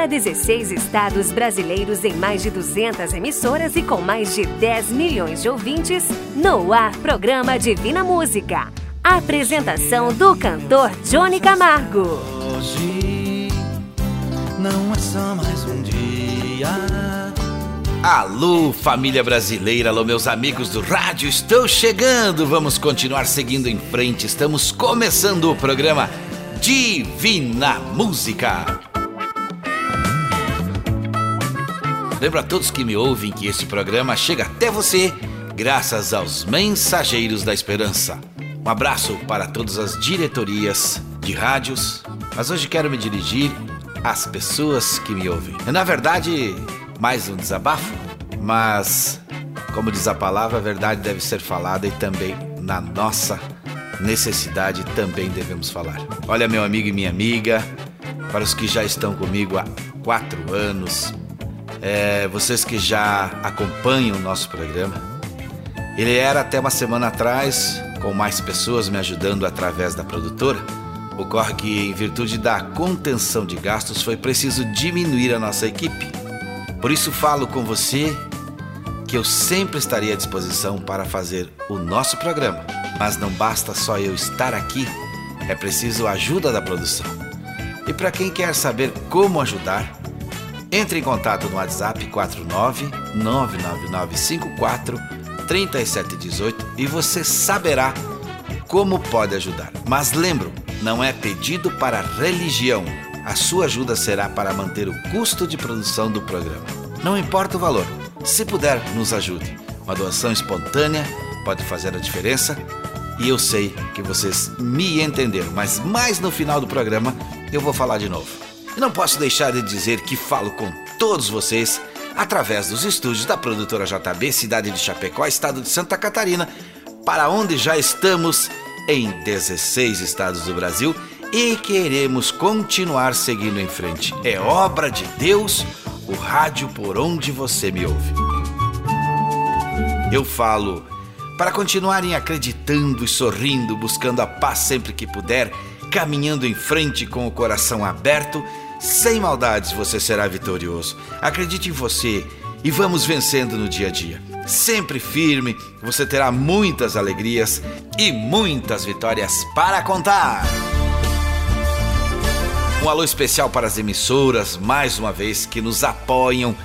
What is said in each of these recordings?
para 16 estados brasileiros em mais de 200 emissoras e com mais de 10 milhões de ouvintes, no ar programa Divina Música. Apresentação do cantor Johnny Camargo. Hoje não é só mais um dia. Alô, família brasileira, alô, meus amigos do rádio, estou chegando. Vamos continuar seguindo em frente. Estamos começando o programa Divina Música. Lembro a todos que me ouvem que este programa chega até você graças aos Mensageiros da Esperança. Um abraço para todas as diretorias de rádios, mas hoje quero me dirigir às pessoas que me ouvem. Na verdade, mais um desabafo, mas como diz a palavra, a verdade deve ser falada e também na nossa necessidade também devemos falar. Olha, meu amigo e minha amiga, para os que já estão comigo há quatro anos, é, vocês que já acompanham o nosso programa, ele era até uma semana atrás, com mais pessoas me ajudando através da produtora. Ocorre que, em virtude da contenção de gastos, foi preciso diminuir a nossa equipe. Por isso, falo com você que eu sempre estaria à disposição para fazer o nosso programa. Mas não basta só eu estar aqui, é preciso a ajuda da produção. E para quem quer saber como ajudar, entre em contato no WhatsApp 49 99954 3718 e você saberá como pode ajudar. Mas lembro, não é pedido para religião. A sua ajuda será para manter o custo de produção do programa. Não importa o valor, se puder, nos ajude. Uma doação espontânea pode fazer a diferença e eu sei que vocês me entenderam, mas mais no final do programa eu vou falar de novo. E não posso deixar de dizer que falo com todos vocês através dos estúdios da produtora JB, cidade de Chapecó, estado de Santa Catarina, para onde já estamos em 16 estados do Brasil e queremos continuar seguindo em frente. É obra de Deus, o rádio por onde você me ouve. Eu falo para continuarem acreditando e sorrindo, buscando a paz sempre que puder caminhando em frente com o coração aberto, sem maldades você será vitorioso. Acredite em você e vamos vencendo no dia a dia. Sempre firme, você terá muitas alegrias e muitas vitórias para contar. Um alô especial para as emissoras, mais uma vez, que nos apoiam.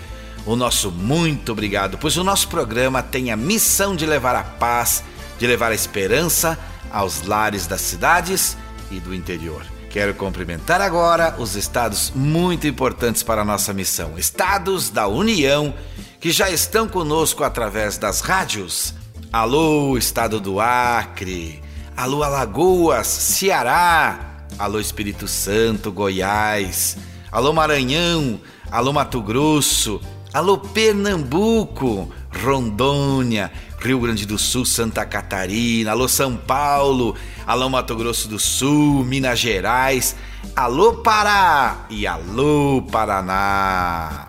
O nosso muito obrigado, pois o nosso programa tem a missão de levar a paz, de levar a esperança aos lares das cidades e do interior. Quero cumprimentar agora os estados muito importantes para a nossa missão, estados da União, que já estão conosco através das rádios. Alô, estado do Acre. Alô, Alagoas, Ceará. Alô, Espírito Santo, Goiás. Alô, Maranhão. Alô, Mato Grosso. Alô, Pernambuco, Rondônia, Rio Grande do Sul, Santa Catarina, alô São Paulo, alô Mato Grosso do Sul, Minas Gerais, alô Pará e alô Paraná.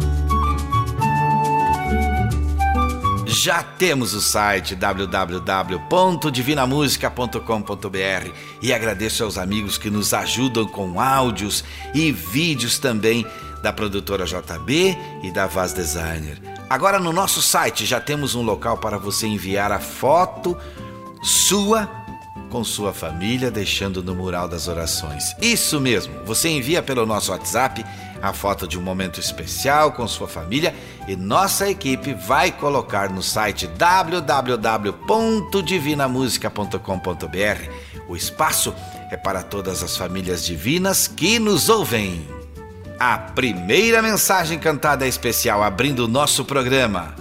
Já temos o site www.divinamusica.com.br e agradeço aos amigos que nos ajudam com áudios e vídeos também da produtora JB e da Vaz Designer. Agora no nosso site já temos um local para você enviar a foto sua com sua família, deixando no mural das orações. Isso mesmo, você envia pelo nosso WhatsApp a foto de um momento especial com sua família e nossa equipe vai colocar no site www.divinamusica.com.br. O espaço é para todas as famílias divinas que nos ouvem. A primeira mensagem cantada é especial abrindo o nosso programa.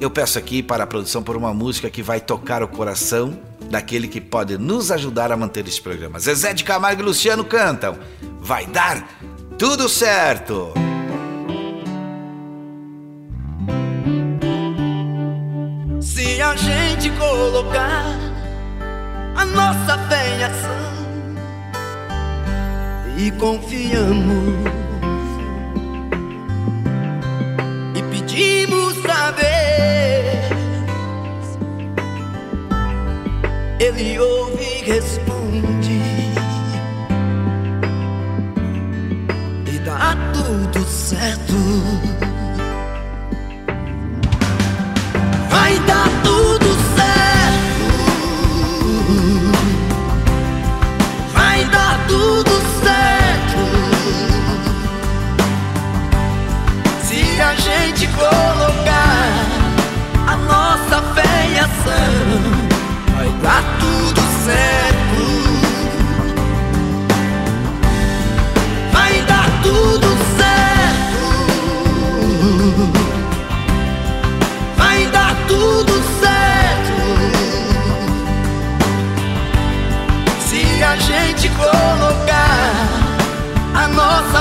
Eu peço aqui para a produção por uma música que vai tocar o coração daquele que pode nos ajudar a manter este programa. Zezé de Camargo e Luciano cantam. Vai dar tudo certo. Se a gente colocar a nossa fé em ação e confiamos pedimos a Deus, Ele ouve e responde e dá tudo certo. Vai dar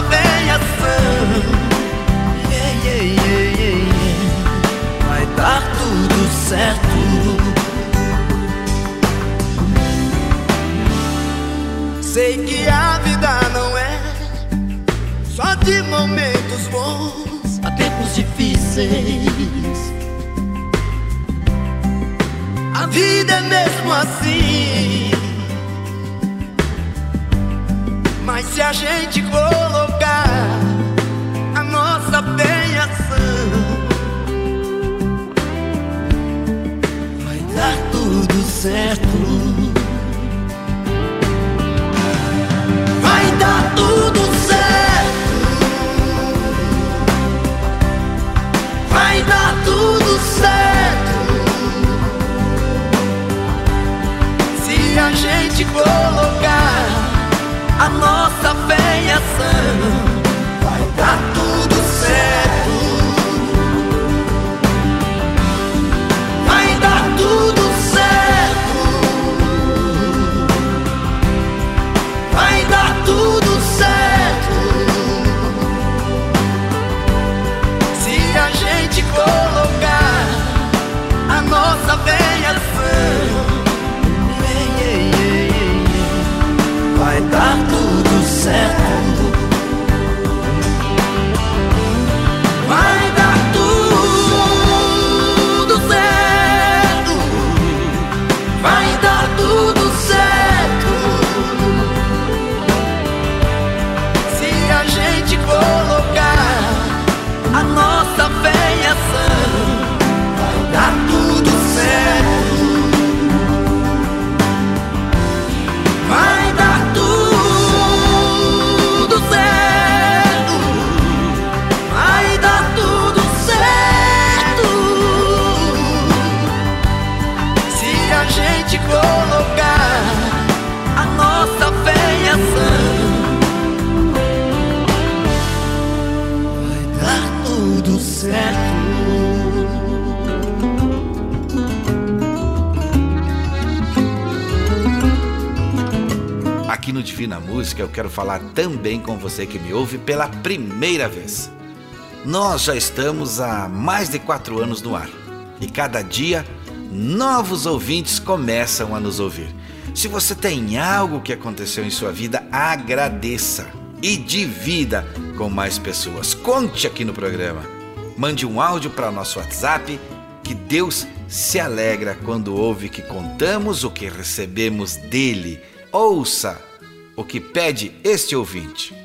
nossa fé em ação. Yeah, yeah, yeah, yeah, yeah. Vai dar tudo certo. Sei que a vida não é só de momentos bons, há tempos difíceis. A vida é mesmo assim. Se a gente colocar a nossa fé em ação, vai dar tudo certo. Aqui no Divina Música eu quero falar também com você que me ouve pela primeira vez. Nós já estamos há mais de quatro anos no ar e cada dia novos ouvintes começam a nos ouvir. Se você tem algo que aconteceu em sua vida, agradeça e divida com mais pessoas. Conte aqui no programa. Mande um áudio para nosso WhatsApp que Deus se alegra quando ouve que contamos o que recebemos dele. Ouça o que pede este ouvinte.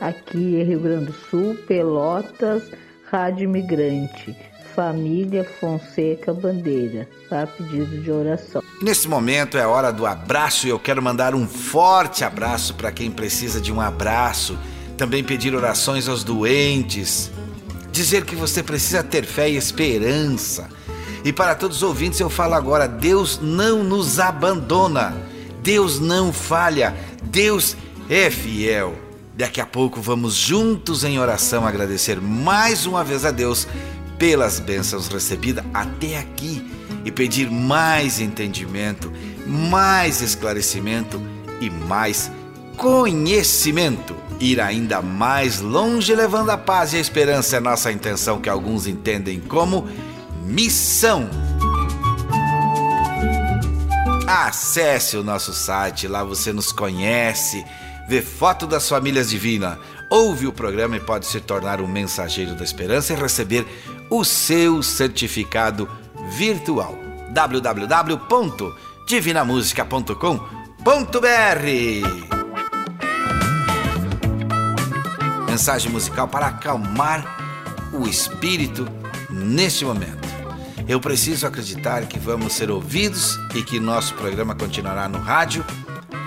Aqui é Rio Grande do Sul, Pelotas, Rádio Imigrante, família Fonseca Bandeira, para pedido de oração. Nesse momento é a hora do abraço e eu quero mandar um forte abraço para quem precisa de um abraço. Também pedir orações aos doentes. Dizer que você precisa ter fé e esperança. E para todos os ouvintes eu falo agora: Deus não nos abandona. Deus não falha. Deus é fiel. Daqui a pouco vamos juntos em oração agradecer mais uma vez a Deus pelas bênçãos recebidas até aqui e pedir mais entendimento, mais esclarecimento e mais conhecimento. Ir ainda mais longe levando a paz e a esperança é nossa intenção que alguns entendem como missão. Acesse o nosso site, lá você nos conhece, vê foto das famílias divinas, ouve o programa e pode se tornar um mensageiro da esperança e receber o seu certificado virtual. www.divinamusica.com.br mensagem musical para acalmar o espírito neste momento. Eu preciso acreditar que vamos ser ouvidos e que nosso programa continuará no rádio,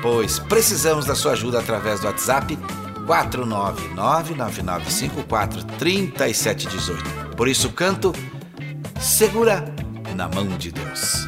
pois precisamos da sua ajuda através do WhatsApp 499-9954-3718. Por isso canto Segura na mão de Deus.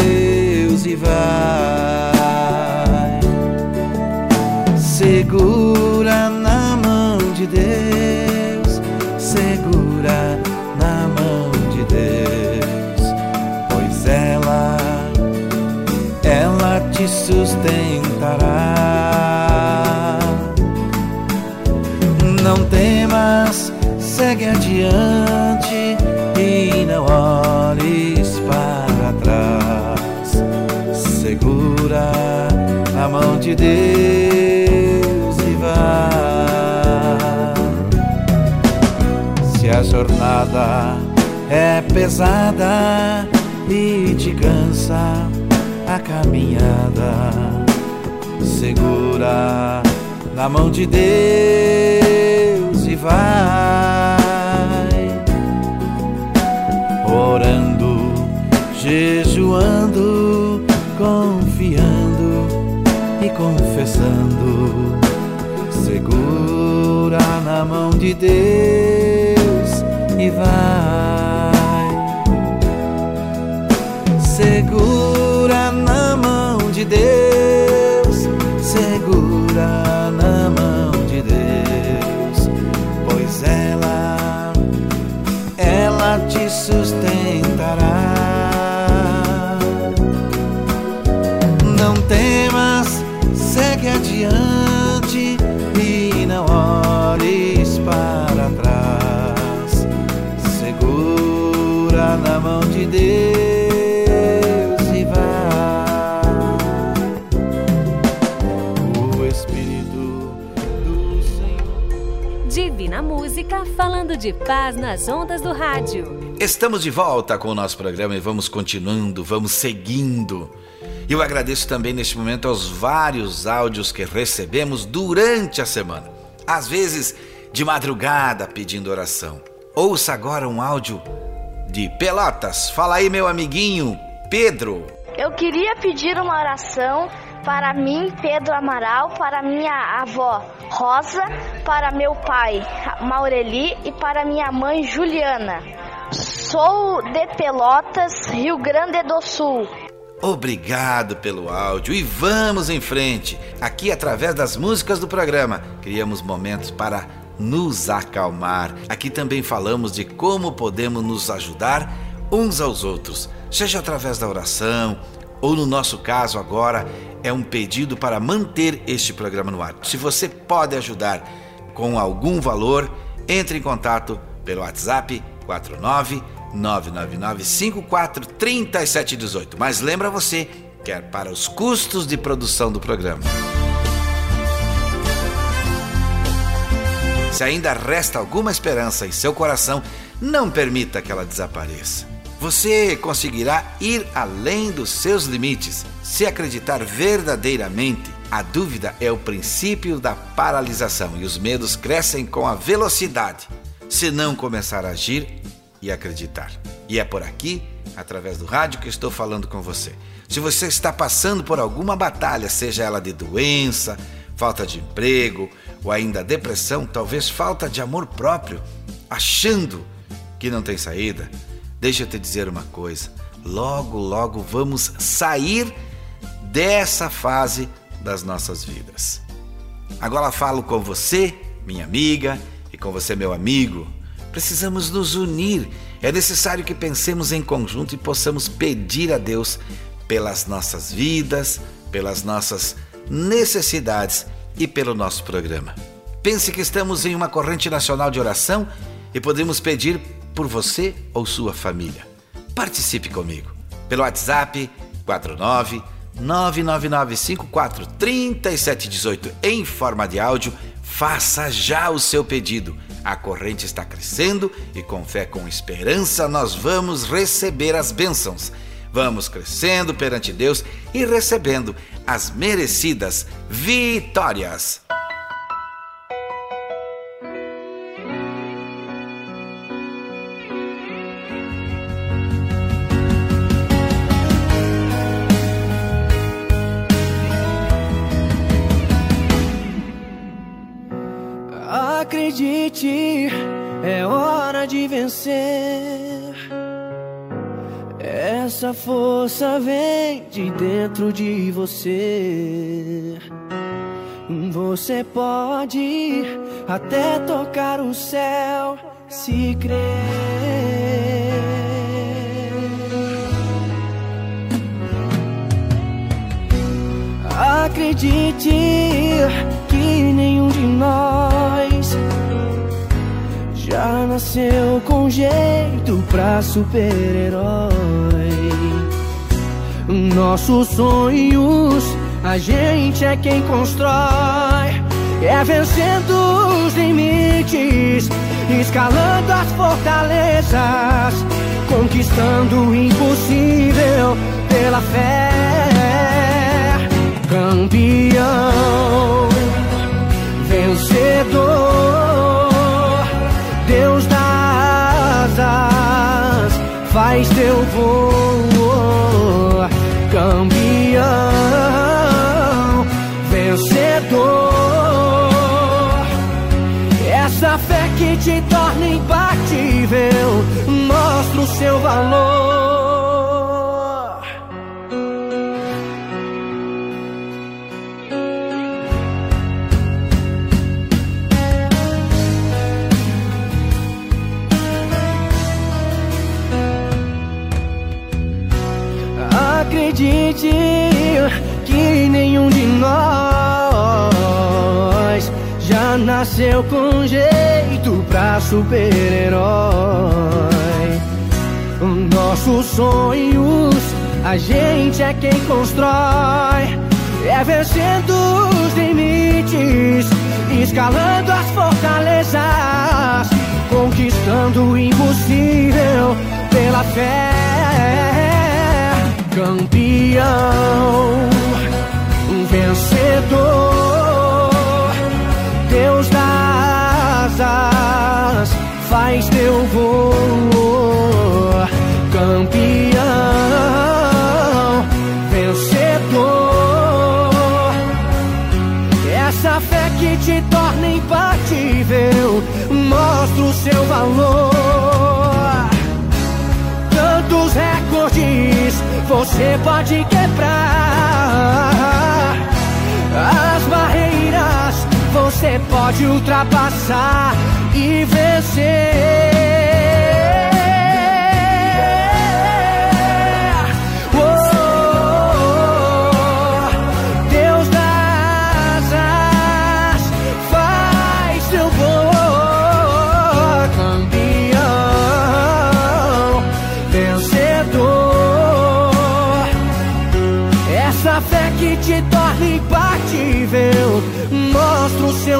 e vai segura na mão de Deus, segura na mão de Deus, pois ela, ela te sustentará. Não temas, segue adiante de Deus se a jornada é pesada e te cansa a caminhada, segura na mão de Deus e vai. Orando, jejuando, e confessando segura na mão de Deus e vai. Segura na mão de Deus, Divina Música falando de paz nas ondas do rádio. Estamos de volta com o nosso programa e vamos continuando, vamos seguindo. Eu agradeço também neste momento aos vários áudios que recebemos durante a semana às vezes de madrugada pedindo oração. Ouça agora um áudio de Pelotas. Fala aí, meu amiguinho Pedro. Eu queria pedir uma oração para mim, Pedro Amaral, para minha avó Rosa, para meu pai Maureli e para minha mãe Juliana. Sou de Pelotas, Rio Grande do Sul. Obrigado pelo áudio e vamos em frente. Aqui, através das músicas do programa, criamos momentos para nos acalmar. Aqui também falamos de como podemos nos ajudar uns aos outros, seja através da oração ou, no nosso caso, agora é um pedido para manter este programa no ar. Se você pode ajudar com algum valor, entre em contato pelo WhatsApp 49 999543718. Mas lembra você que é para os custos de produção do programa. Se ainda resta alguma esperança em seu coração, não permita que ela desapareça. Você conseguirá ir além dos seus limites se acreditar verdadeiramente. A dúvida é o princípio da paralisação e os medos crescem com a velocidade. Se não começar a agir, e acreditar. E é por aqui, através do rádio, que estou falando com você. Se você está passando por alguma batalha, seja ela de doença, falta de emprego ou ainda depressão, talvez falta de amor próprio, achando que não tem saída, deixa eu te dizer uma coisa: logo, logo vamos sair dessa fase das nossas vidas. Agora falo com você, minha amiga, e com você, meu amigo. Precisamos nos unir. É necessário que pensemos em conjunto e possamos pedir a Deus pelas nossas vidas, pelas nossas necessidades e pelo nosso programa. Pense que estamos em uma corrente nacional de oração e podemos pedir por você ou sua família. Participe comigo pelo WhatsApp 49 999543718 em forma de áudio. Faça já o seu pedido. A corrente está crescendo e com fé, com esperança, nós vamos receber as bênçãos. Vamos crescendo perante Deus e recebendo as merecidas vitórias. Acredite, é hora de vencer. Essa força vem de dentro de você. Você pode até tocar o céu se crer. Acredite que nenhum de nós já nasceu com jeito pra super-herói. Nossos sonhos, a gente é quem constrói. É vencendo os limites, escalando as fortalezas, conquistando o impossível pela fé. Campeão, vencedor, faz teu voo, campeão, vencedor. Essa fé que te torna imbatível, mostra o seu valor. Nasceu com jeito pra super-herói. Nossos sonhos, a gente é quem constrói. É vencendo os limites, escalando as fortalezas, conquistando o impossível pela fé. Campeão, vencedor, faz teu voo. Campeão, vencedor, essa fé que te torna imbatível, mostra o seu valor. Tantos recordes você pode quebrar as barreiras, você pode ultrapassar e vencer.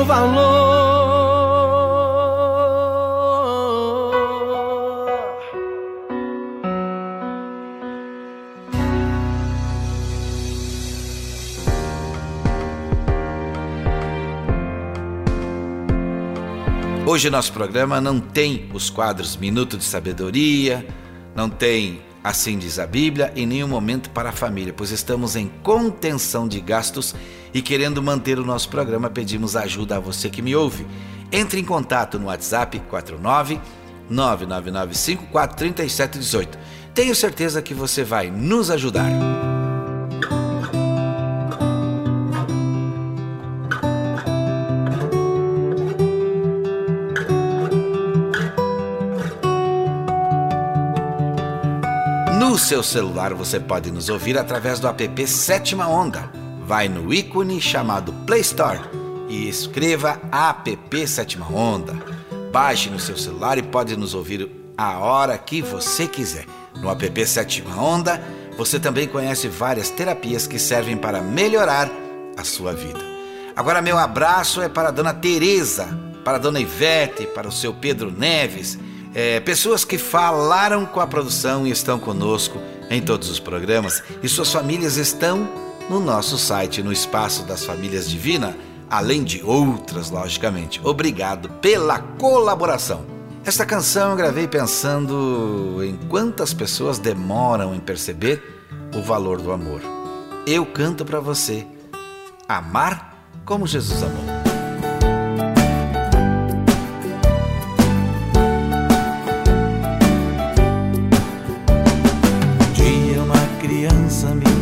Seu valor. Hoje nosso programa não tem os quadros Minuto de Sabedoria, não tem Assim diz a Bíblia, em nenhum momento para a família, pois estamos em contenção de gastos e querendo manter o nosso programa, pedimos ajuda a você que me ouve. Entre em contato no WhatsApp 49 999543718. Tenho certeza que você vai nos ajudar. Seu celular você pode nos ouvir através do app Sétima Onda. Vai no ícone chamado Play Store e escreva app Sétima Onda. Baixe no seu celular e pode nos ouvir a hora que você quiser. No app Sétima Onda, você também conhece várias terapias que servem para melhorar a sua vida. Agora meu abraço é para a dona Teresa, para a dona Ivete, para o seu Pedro Neves, é, pessoas que falaram com a produção e estão conosco em todos os programas e suas famílias estão no nosso site, no Espaço das Famílias Divina, além de outras, logicamente. Obrigado pela colaboração. Esta canção eu gravei pensando em quantas pessoas demoram em perceber o valor do amor. Eu canto para você amar como Jesus amou.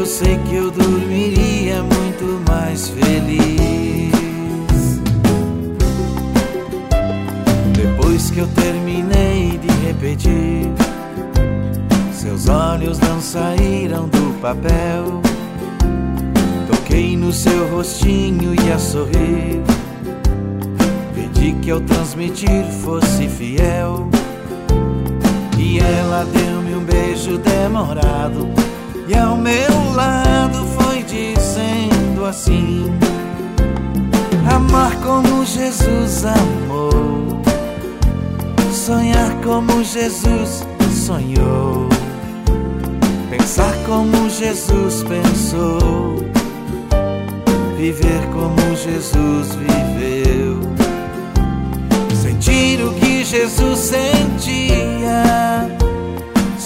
eu sei que eu dormiria muito mais feliz. Depois que eu terminei de repetir, seus olhos não saíram do papel. Toquei no seu rostinho e a sorrir. Pedi que ao transmitir fosse fiel. E ela deu-me um beijo demorado. E ao meu lado foi dizendo assim: Amar como Jesus amou sonhar como Jesus sonhou, pensar como Jesus pensou, viver como Jesus viveu, sentir o que Jesus sentia,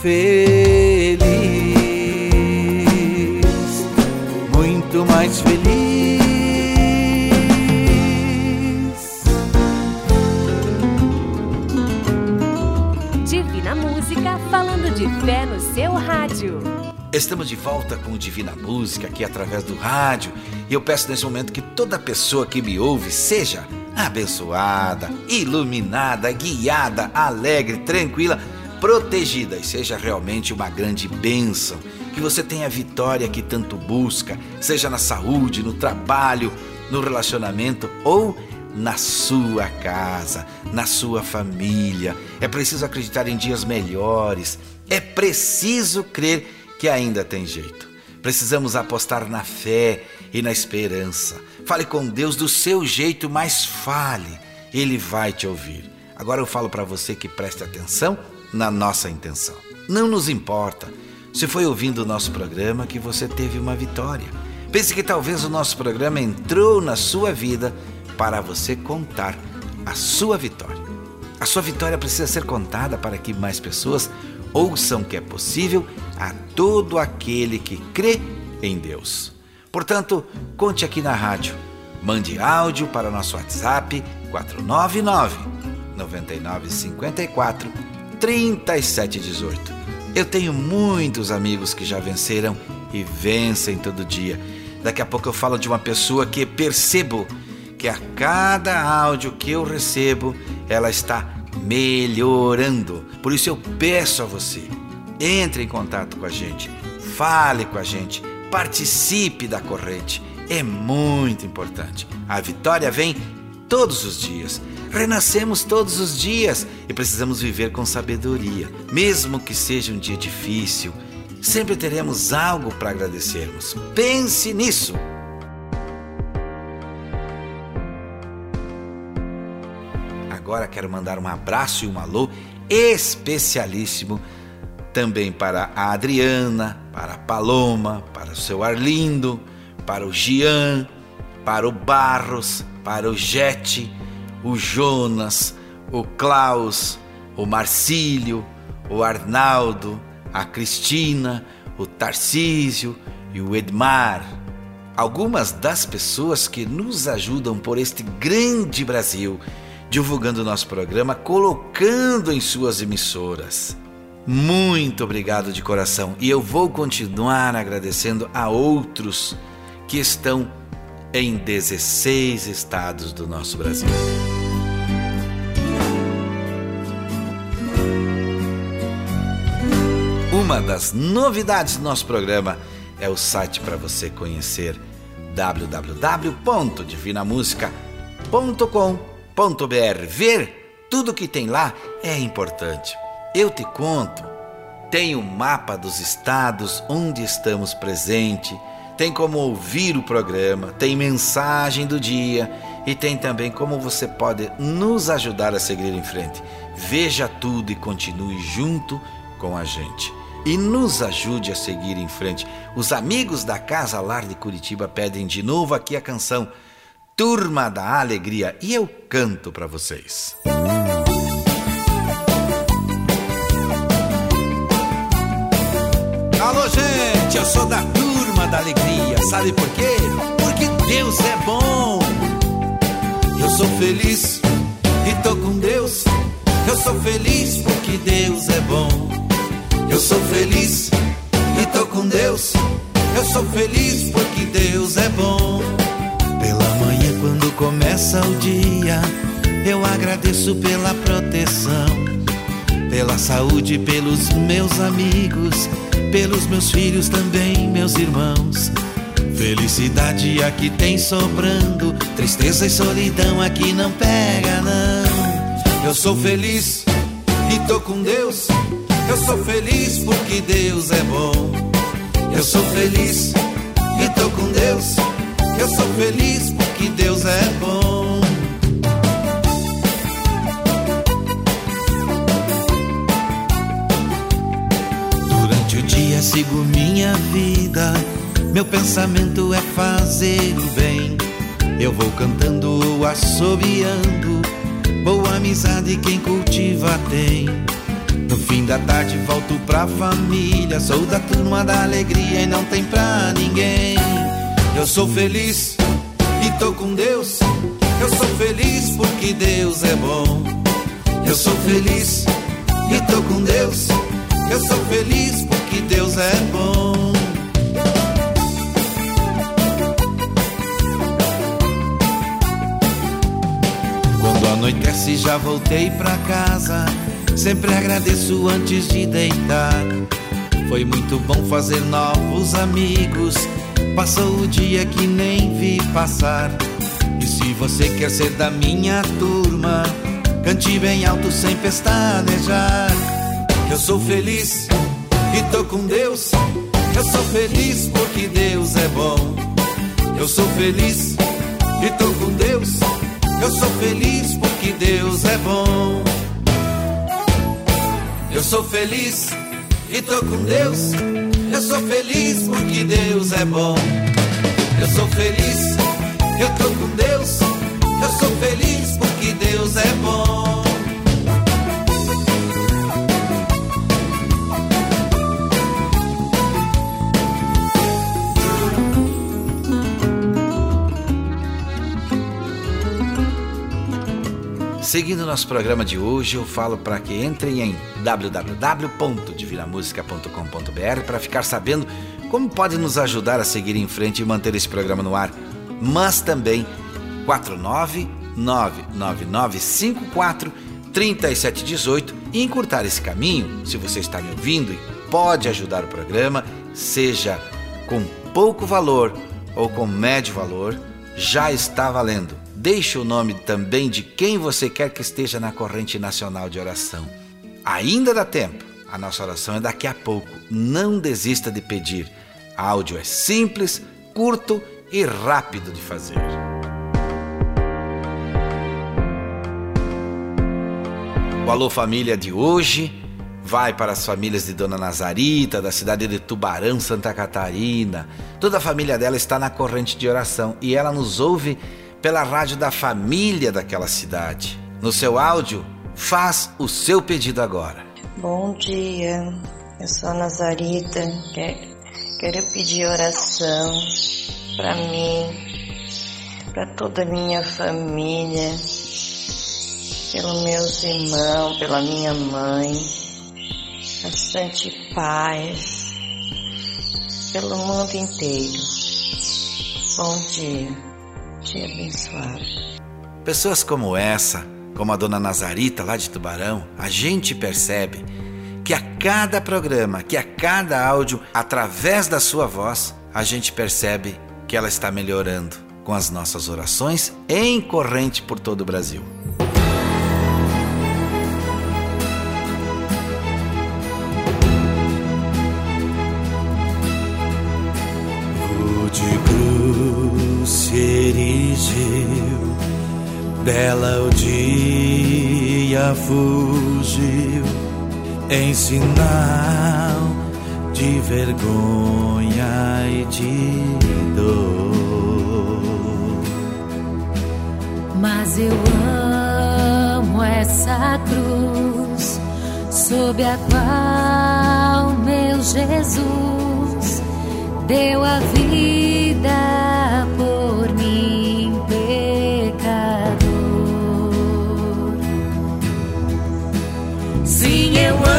feliz, muito mais feliz. Divina Música falando de fé no seu rádio. Estamos de volta com o Divina Música aqui através do rádio e eu peço nesse momento que toda pessoa que me ouve seja abençoada, iluminada, guiada, alegre, tranquila, protegida e seja realmente uma grande bênção. Que você tenha a vitória que tanto busca, seja na saúde, no trabalho, no relacionamento ou na sua casa, na sua família. É preciso acreditar em dias melhores. É preciso crer que ainda tem jeito. Precisamos apostar na fé e na esperança. Fale com Deus do seu jeito, mas fale. Ele vai te ouvir. Agora eu falo para você que preste atenção na nossa intenção. Não nos importa se foi ouvindo o nosso programa que você teve uma vitória. Pense que talvez o nosso programa entrou na sua vida para você contar a sua vitória. A sua vitória precisa ser contada para que mais pessoas ouçam que é possível a todo aquele que crê em Deus. Portanto, conte aqui na rádio. Mande áudio para o nosso WhatsApp 499 9954 3718. Eu tenho muitos amigos que já venceram e vencem todo dia. Daqui a pouco eu falo de uma pessoa que percebo que a cada áudio que eu recebo, ela está melhorando. Por isso eu peço a você, entre em contato com a gente, fale com a gente, participe da corrente. É muito importante. A vitória vem todos os dias. Renascemos todos os dias e precisamos viver com sabedoria. Mesmo que seja um dia difícil, sempre teremos algo para agradecermos. Pense nisso. Agora quero mandar um abraço e um alô especialíssimo também para a Adriana, para a Paloma, para o seu Arlindo, para o Gian, para o Barros, para o Jete, o Jonas, o Klaus, o Marcílio, o Arnaldo, a Cristina, o Tarcísio e o Edmar. Algumas das pessoas que nos ajudam por este grande Brasil divulgando nosso programa, colocando em suas emissoras. Muito obrigado de coração e eu vou continuar agradecendo a outros que estão em 16 estados do nosso Brasil. Uma das novidades do nosso programa é o site para você conhecer www.divinamusica.com www.radiocultura.br. Ver tudo que tem lá é importante. Eu te conto. Tem o um mapa dos estados onde estamos presente, tem como ouvir o programa, tem mensagem do dia e tem também como você pode nos ajudar a seguir em frente. Veja tudo e continue junto com a gente. E nos ajude a seguir em frente. Os amigos da Casa Lar de Curitiba pedem de novo aqui a canção Turma da Alegria e eu canto para vocês. Alô, gente, eu sou da Turma da Alegria, sabe por quê? Porque Deus é bom. Eu sou feliz e tô com Deus. Eu sou feliz porque Deus é bom. Eu sou feliz e tô com Deus. Eu sou feliz porque Deus é bom começa o dia, eu agradeço pela proteção, pela saúde, pelos meus amigos, pelos meus filhos também, meus irmãos. Felicidade aqui tem sobrando, tristeza e solidão aqui não pega, não. Eu sou feliz e tô com Deus. Eu sou feliz porque Deus é bom. Eu sou feliz e tô com Deus. Eu sou feliz porque Deus é bom. Durante o dia sigo minha vida. Meu pensamento é fazer o bem. Eu vou cantando ou assobiando Boa amizade quem cultiva tem. No fim da tarde volto pra família. Sou da turma da alegria e não tem pra ninguém. Eu sou feliz e tô com Deus. Eu sou feliz porque Deus é bom. Eu sou feliz e tô com Deus. Eu sou feliz porque Deus é bom. Quando anoitece já voltei pra casa. Sempre agradeço antes de deitar. Foi muito bom fazer novos amigos. Passou o dia que nem vi passar. E se você quer ser da minha turma, cante bem alto sem pestanejar. Eu sou feliz e tô com Deus. Eu sou feliz porque Deus é bom. Eu sou feliz e tô com Deus. Eu sou feliz porque Deus é bom. Eu sou feliz e tô com Deus. Eu sou feliz porque Deus é bom. Eu sou feliz, eu tô com Deus. Eu sou feliz porque Deus é bom. Seguindo nosso programa de hoje, eu falo para que entrem em www.divinamusica.com.br para ficar sabendo como pode nos ajudar a seguir em frente e manter esse programa no ar. Mas também 49999543718 e encurtar esse caminho, se você está me ouvindo e pode ajudar o programa, seja com pouco valor ou com médio valor, já está valendo. Deixe o nome também de quem você quer que esteja na corrente nacional de oração. Ainda dá tempo. A nossa oração é daqui a pouco. Não desista de pedir. áudio é simples, curto e rápido de fazer. O Alô Família de hoje vai para as famílias de Dona Nazarita, da cidade de Tubarão, Santa Catarina. Toda a família dela está na corrente de oração e ela nos ouve pela rádio da família daquela cidade. No seu áudio, faz o seu pedido agora. Bom dia, eu sou a Nazarita, quero pedir oração para mim, para toda a minha família, pelos meus irmãos, pela minha mãe, bastante paz, pelo mundo inteiro. Bom dia dia abençoado. Pessoas como essa, como a dona Nazarita lá de Tubarão, a gente percebe que a cada programa, que a cada áudio, através da sua voz, a gente percebe que ela está melhorando com as nossas orações em corrente por todo o Brasil. Dirigiu, dela o dia fugiu, em sinal de vergonha e de dor. Mas eu amo essa cruz, sob a qual meu Jesus deu a vida Sim, eu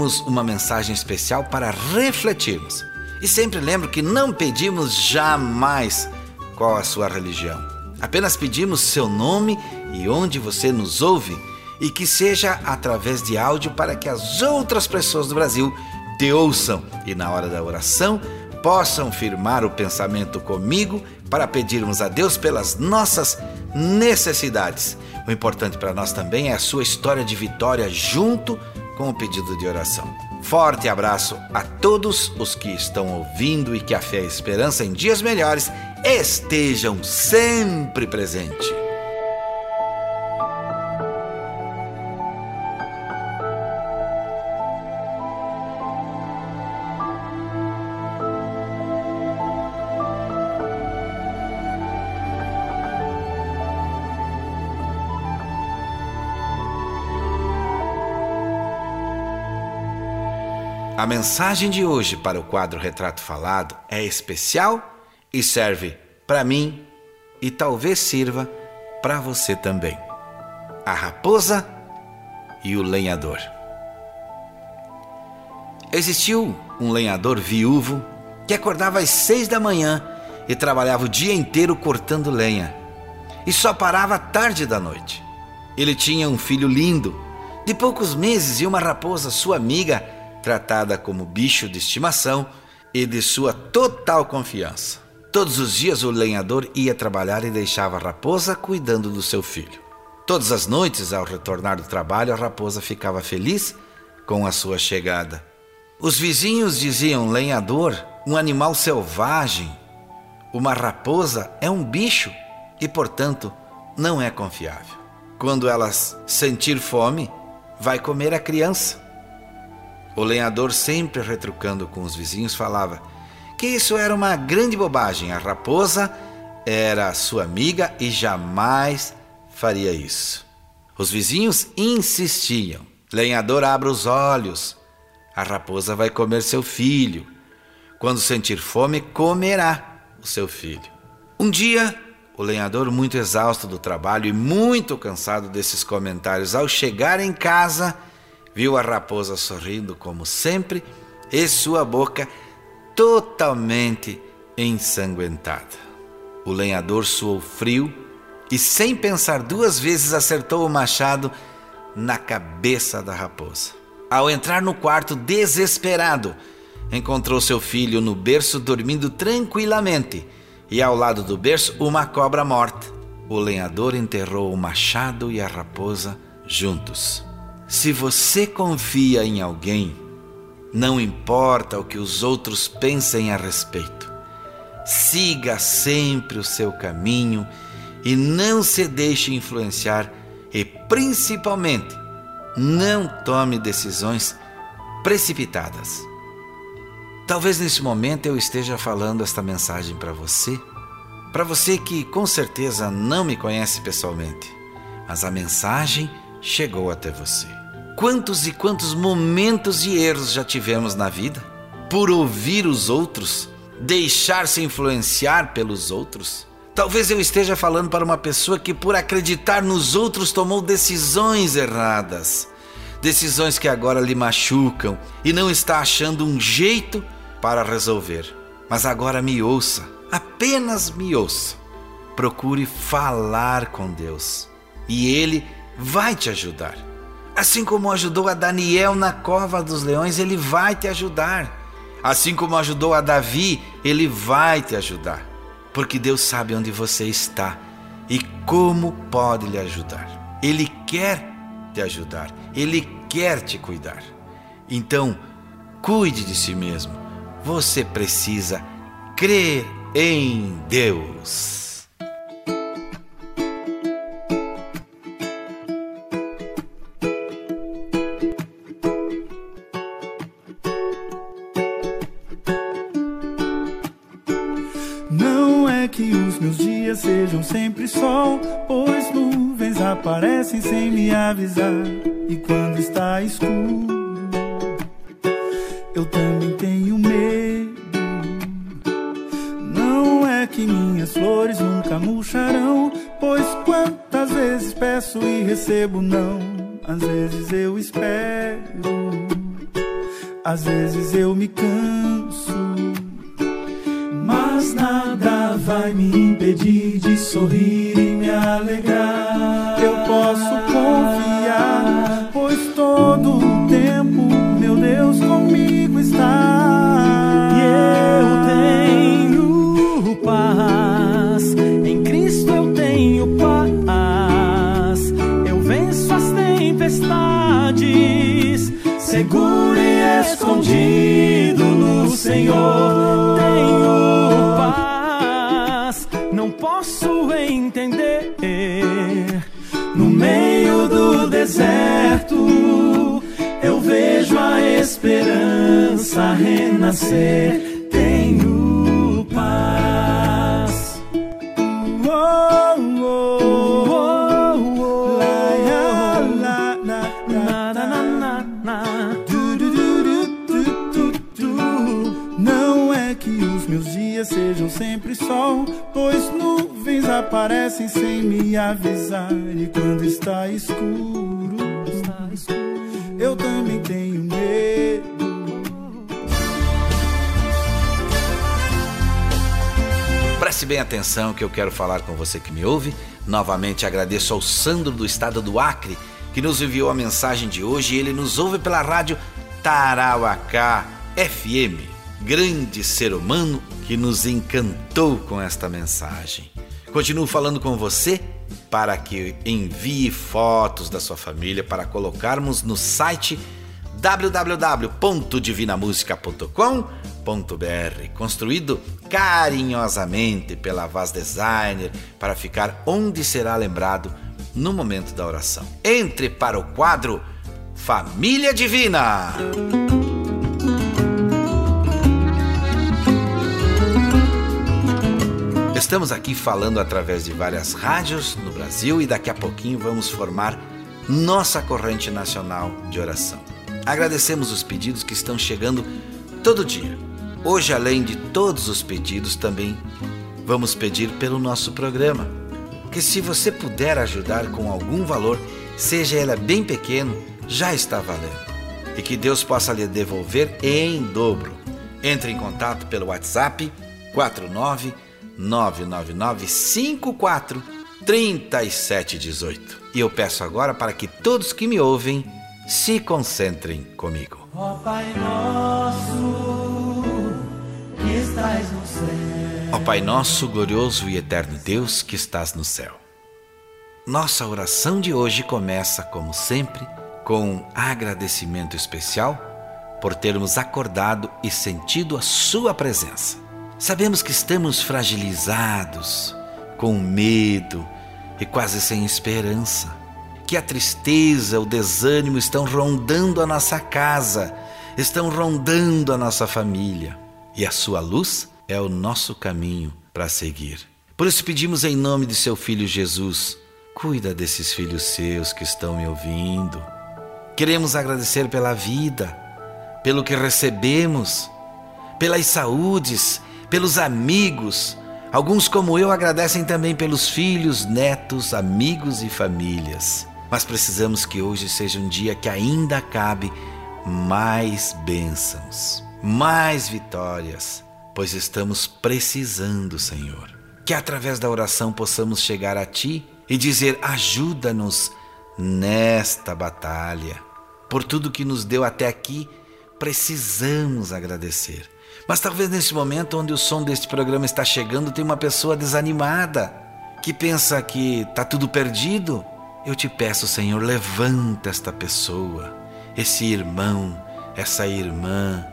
teremos uma mensagem especial para refletirmos. E sempre lembro que não pedimos jamais qual a sua religião. Apenas pedimos seu nome e onde você nos ouve e que seja através de áudio para que as outras pessoas do Brasil te ouçam e na hora da oração possam firmar o pensamento comigo para pedirmos a Deus pelas nossas necessidades. O importante para nós também é a sua história de vitória junto com o pedido de oração. Forte abraço a todos os que estão ouvindo e que a fé e a esperança em dias melhores estejam sempre presentes. A mensagem de hoje para o quadro Retrato Falado é especial e serve para mim e talvez sirva para você também. A raposa e o lenhador. Existiu um lenhador viúvo que acordava às seis da manhã e trabalhava o dia inteiro cortando lenha e só parava tarde da noite. Ele tinha um filho lindo, de poucos meses, e uma raposa, sua amiga, tratada como bicho de estimação e de sua total confiança. Todos os dias o lenhador ia trabalhar e deixava a raposa cuidando do seu filho. Todas as noites, ao retornar do trabalho, a raposa ficava feliz com a sua chegada. Os vizinhos diziam: lenhador, um animal selvagem. Uma raposa é um bicho e, portanto, não é confiável. Quando ela sentir fome, vai comer a criança. O lenhador, sempre retrucando com os vizinhos, falava que isso era uma grande bobagem. A raposa era sua amiga e jamais faria isso. Os vizinhos insistiam: Lenhador, abra os olhos. A raposa vai comer seu filho. Quando sentir fome, comerá o seu filho. Um dia, o lenhador, muito exausto do trabalho e muito cansado desses comentários, ao chegar em casa, viu a raposa sorrindo como sempre e sua boca totalmente ensanguentada. O lenhador suou frio e, sem pensar duas vezes, acertou o machado na cabeça da raposa. Ao entrar no quarto desesperado, encontrou seu filho no berço dormindo tranquilamente e ao lado do berço uma cobra morta. O lenhador enterrou o machado e a raposa juntos. Se você confia em alguém, não importa o que os outros pensem a respeito. Siga sempre o seu caminho e não se deixe influenciar e, principalmente, não tome decisões precipitadas. Talvez nesse momento eu esteja falando esta mensagem para você, para você que com certeza não me conhece pessoalmente, mas a mensagem chegou até você. Quantos e quantos momentos e erros já tivemos na vida? Por ouvir os outros, deixar-se influenciar pelos outros. Talvez eu esteja falando para uma pessoa que, por acreditar nos outros, tomou decisões erradas. Decisões que agora lhe machucam e não está achando um jeito para resolver. Mas agora me ouça, apenas me ouça. Procure falar com Deus e Ele vai te ajudar. Assim como ajudou a Daniel na cova dos leões, ele vai te ajudar. Assim como ajudou a Davi, ele vai te ajudar. Porque Deus sabe onde você está e como pode lhe ajudar. Ele quer te ajudar, ele quer te cuidar. Então, cuide de si mesmo. Você precisa crer em Deus. Aparecem sem me avisar. E quando está escuro, eu também tenho medo. Não é que minhas flores nunca murcharão, pois quantas vezes peço e recebo não. às vezes eu espero, às vezes eu me canso, mas nada vai me impedir de sorrir e me alegrar. Posso confiar, pois todo o tempo meu Deus comigo está. E eu tenho paz, em Cristo eu tenho paz. Eu venço as tempestades, seguro e escondido no Senhor. Vejo a esperança renascer. Tenho paz. Não é que os meus dias sejam sempre sol, pois nuvens aparecem sem me avisar. E quando está escuro, Preste bem atenção que eu quero falar com você que me ouve. Novamente agradeço ao Sandro do estado do Acre que nos enviou a mensagem de hoje. Ele nos ouve pela rádio Tarauacá FM. Grande ser humano que nos encantou com esta mensagem. Continuo falando com você para que envie fotos da sua família para colocarmos no site www.divinamusica.com.br, construído carinhosamente pela Vaz Designer para ficar onde será lembrado no momento da oração. Entre para o quadro Família Divina. Estamos aqui falando através de várias rádios no Brasil e daqui a pouquinho vamos formar nossa corrente nacional de oração. Agradecemos os pedidos que estão chegando todo dia. Hoje, além de todos os pedidos, também vamos pedir pelo nosso programa. Que se você puder ajudar com algum valor, seja ele bem pequeno, já está valendo. E que Deus possa lhe devolver em dobro. Entre em contato pelo WhatsApp 49 99954 3718. E eu peço agora para que todos que me ouvem se concentrem comigo. Ó Pai nosso, estás no céu. Ó Pai nosso, glorioso e eterno Deus que estás no céu. Nossa oração de hoje começa, como sempre, com um agradecimento especial por termos acordado e sentido a Sua presença. Sabemos que estamos fragilizados, com medo e quase sem esperança. Que a tristeza, o desânimo estão rondando a nossa casa, estão rondando a nossa família. E a sua luz é o nosso caminho para seguir. Por isso pedimos em nome de seu filho Jesus, cuida desses filhos seus que estão me ouvindo. Queremos agradecer pela vida, pelo que recebemos, pelas saúdes, pelos amigos. Alguns, como eu, agradecem também pelos filhos, netos, amigos e famílias. Mas precisamos que hoje seja um dia que ainda cabe mais bênçãos, mais vitórias, pois estamos precisando, Senhor. Que através da oração possamos chegar a Ti e dizer: ajuda-nos nesta batalha. Por tudo que nos deu até aqui, precisamos agradecer. Mas talvez nesse momento onde o som deste programa está chegando, tem uma pessoa desanimada que pensa que está tudo perdido. Eu te peço, Senhor, levanta esta pessoa, esse irmão, essa irmã.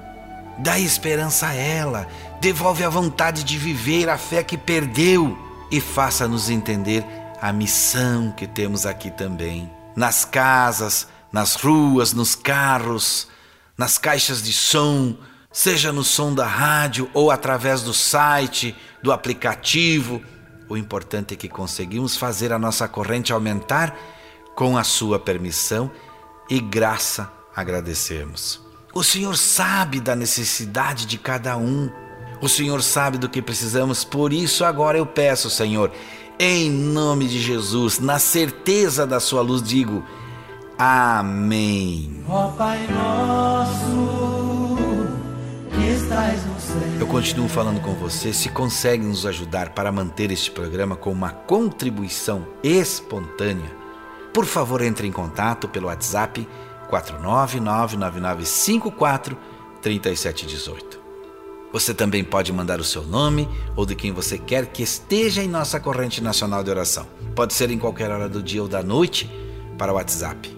Dá esperança a ela, devolve a vontade de viver a fé que perdeu e faça-nos entender a missão que temos aqui também. Nas casas, nas ruas, nos carros, nas caixas de som, seja no som da rádio ou através do site, do aplicativo. O importante é que conseguimos fazer a nossa corrente aumentar com a sua permissão e graça agradecemos. O Senhor sabe da necessidade de cada um. O Senhor sabe do que precisamos, por isso agora eu peço, Senhor, em nome de Jesus, na certeza da sua luz, digo: Amém. Ó Pai nosso, que estás no céu. Eu continuo falando com você. Se consegue nos ajudar para manter este programa com uma contribuição espontânea, por favor entre em contato pelo WhatsApp 49999543718. Você também pode mandar o seu nome ou de quem você quer que esteja em nossa corrente nacional de oração. Pode ser em qualquer hora do dia ou da noite para o WhatsApp.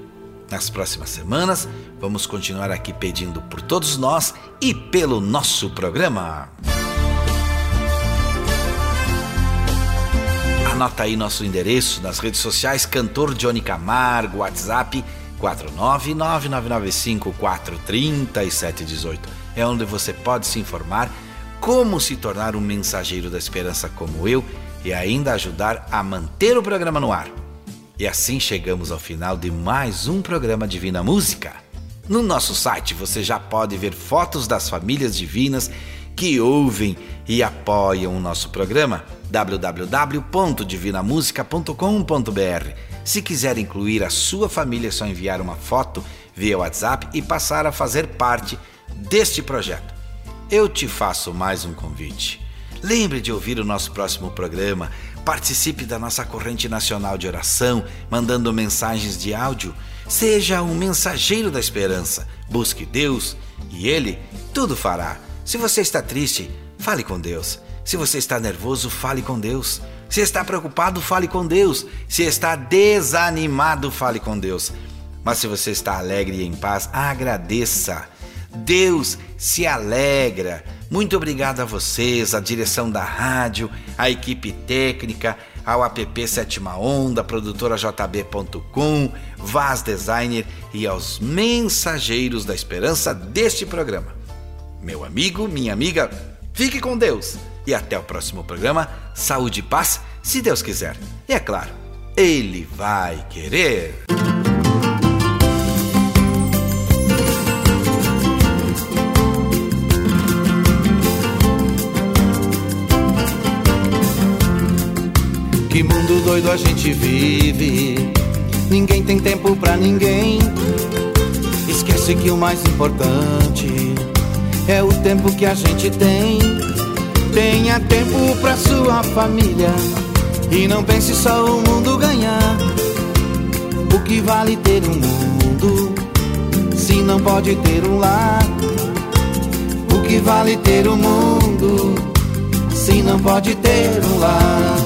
Nas próximas semanas, vamos continuar aqui pedindo por todos nós e pelo nosso programa. Anota aí nosso endereço nas redes sociais, cantor Johnny Camargo, WhatsApp 49999543718. É onde você pode se informar como se tornar um mensageiro da esperança como eu e ainda ajudar a manter o programa no ar. E assim chegamos ao final de mais um programa Divina Música. No nosso site você já pode ver fotos das famílias divinas que ouvem e apoiam o nosso programa www.divinamusica.com.br. Se quiser incluir a sua família, é só enviar uma foto via WhatsApp e passar a fazer parte deste projeto. Eu te faço mais um convite. Lembre de ouvir o nosso próximo programa. Participe da nossa corrente nacional de oração, mandando mensagens de áudio. Seja um mensageiro da esperança. Busque Deus e Ele tudo fará. Se você está triste, fale com Deus. Se você está nervoso, fale com Deus. Se está preocupado, fale com Deus. Se está desanimado, fale com Deus. Mas se você está alegre e em paz, agradeça. Deus se alegra. Muito obrigado a vocês, a direção da rádio, a equipe técnica, ao app Sétima Onda, produtora JB.com, Vaz Designer e aos mensageiros da esperança deste programa. Meu amigo, minha amiga, fique com Deus e até o próximo programa. Saúde e paz, se Deus quiser. E é claro, Ele vai querer. Que mundo doido a gente vive. Ninguém tem tempo pra ninguém. Esquece que o mais importante é o tempo que a gente tem. Tenha tempo pra sua família e não pense só o mundo ganhar. O que vale ter um mundo se não pode ter um lar? O que vale ter um mundo se não pode ter um lar?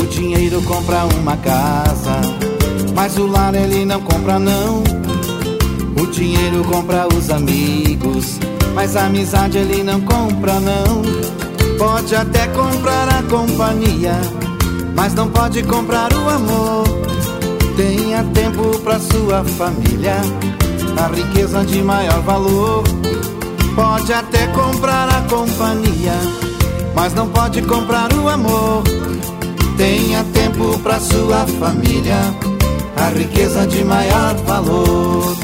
O dinheiro compra uma casa, mas o lar ele não compra não. O dinheiro compra os amigos, mas a amizade ele não compra não. Pode até comprar a companhia, mas não pode comprar o amor. Tenha tempo para sua família, a riqueza de maior valor. Pode até comprar a companhia, mas não pode comprar o amor. Tenha tempo para sua família, a riqueza de maior valor.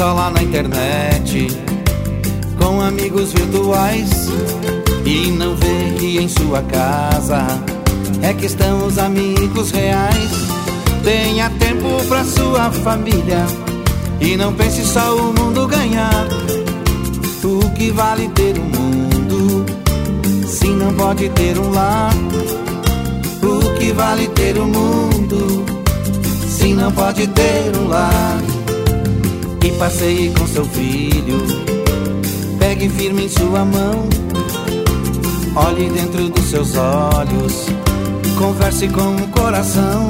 Se isolar na internet com amigos virtuais e não ver que em sua casa é que estão os amigos reais. Tenha tempo pra sua família e não pense só o mundo ganhar. O que vale ter um mundo se não pode ter um lar? O que vale ter um mundo se não pode ter um lar? E passeie com seu filho, pegue firme em sua mão, olhe dentro dos seus olhos, converse com o coração.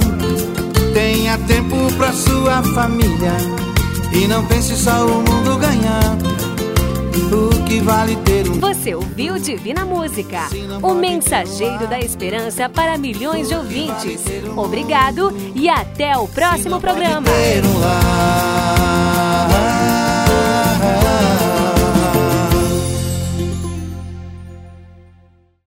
Tenha tempo pra sua família e não pense só o mundo ganhar. O que vale ter um. Você ouviu Divina Música, o mensageiro da esperança para milhões de ouvintes. Obrigado e até o próximo programa.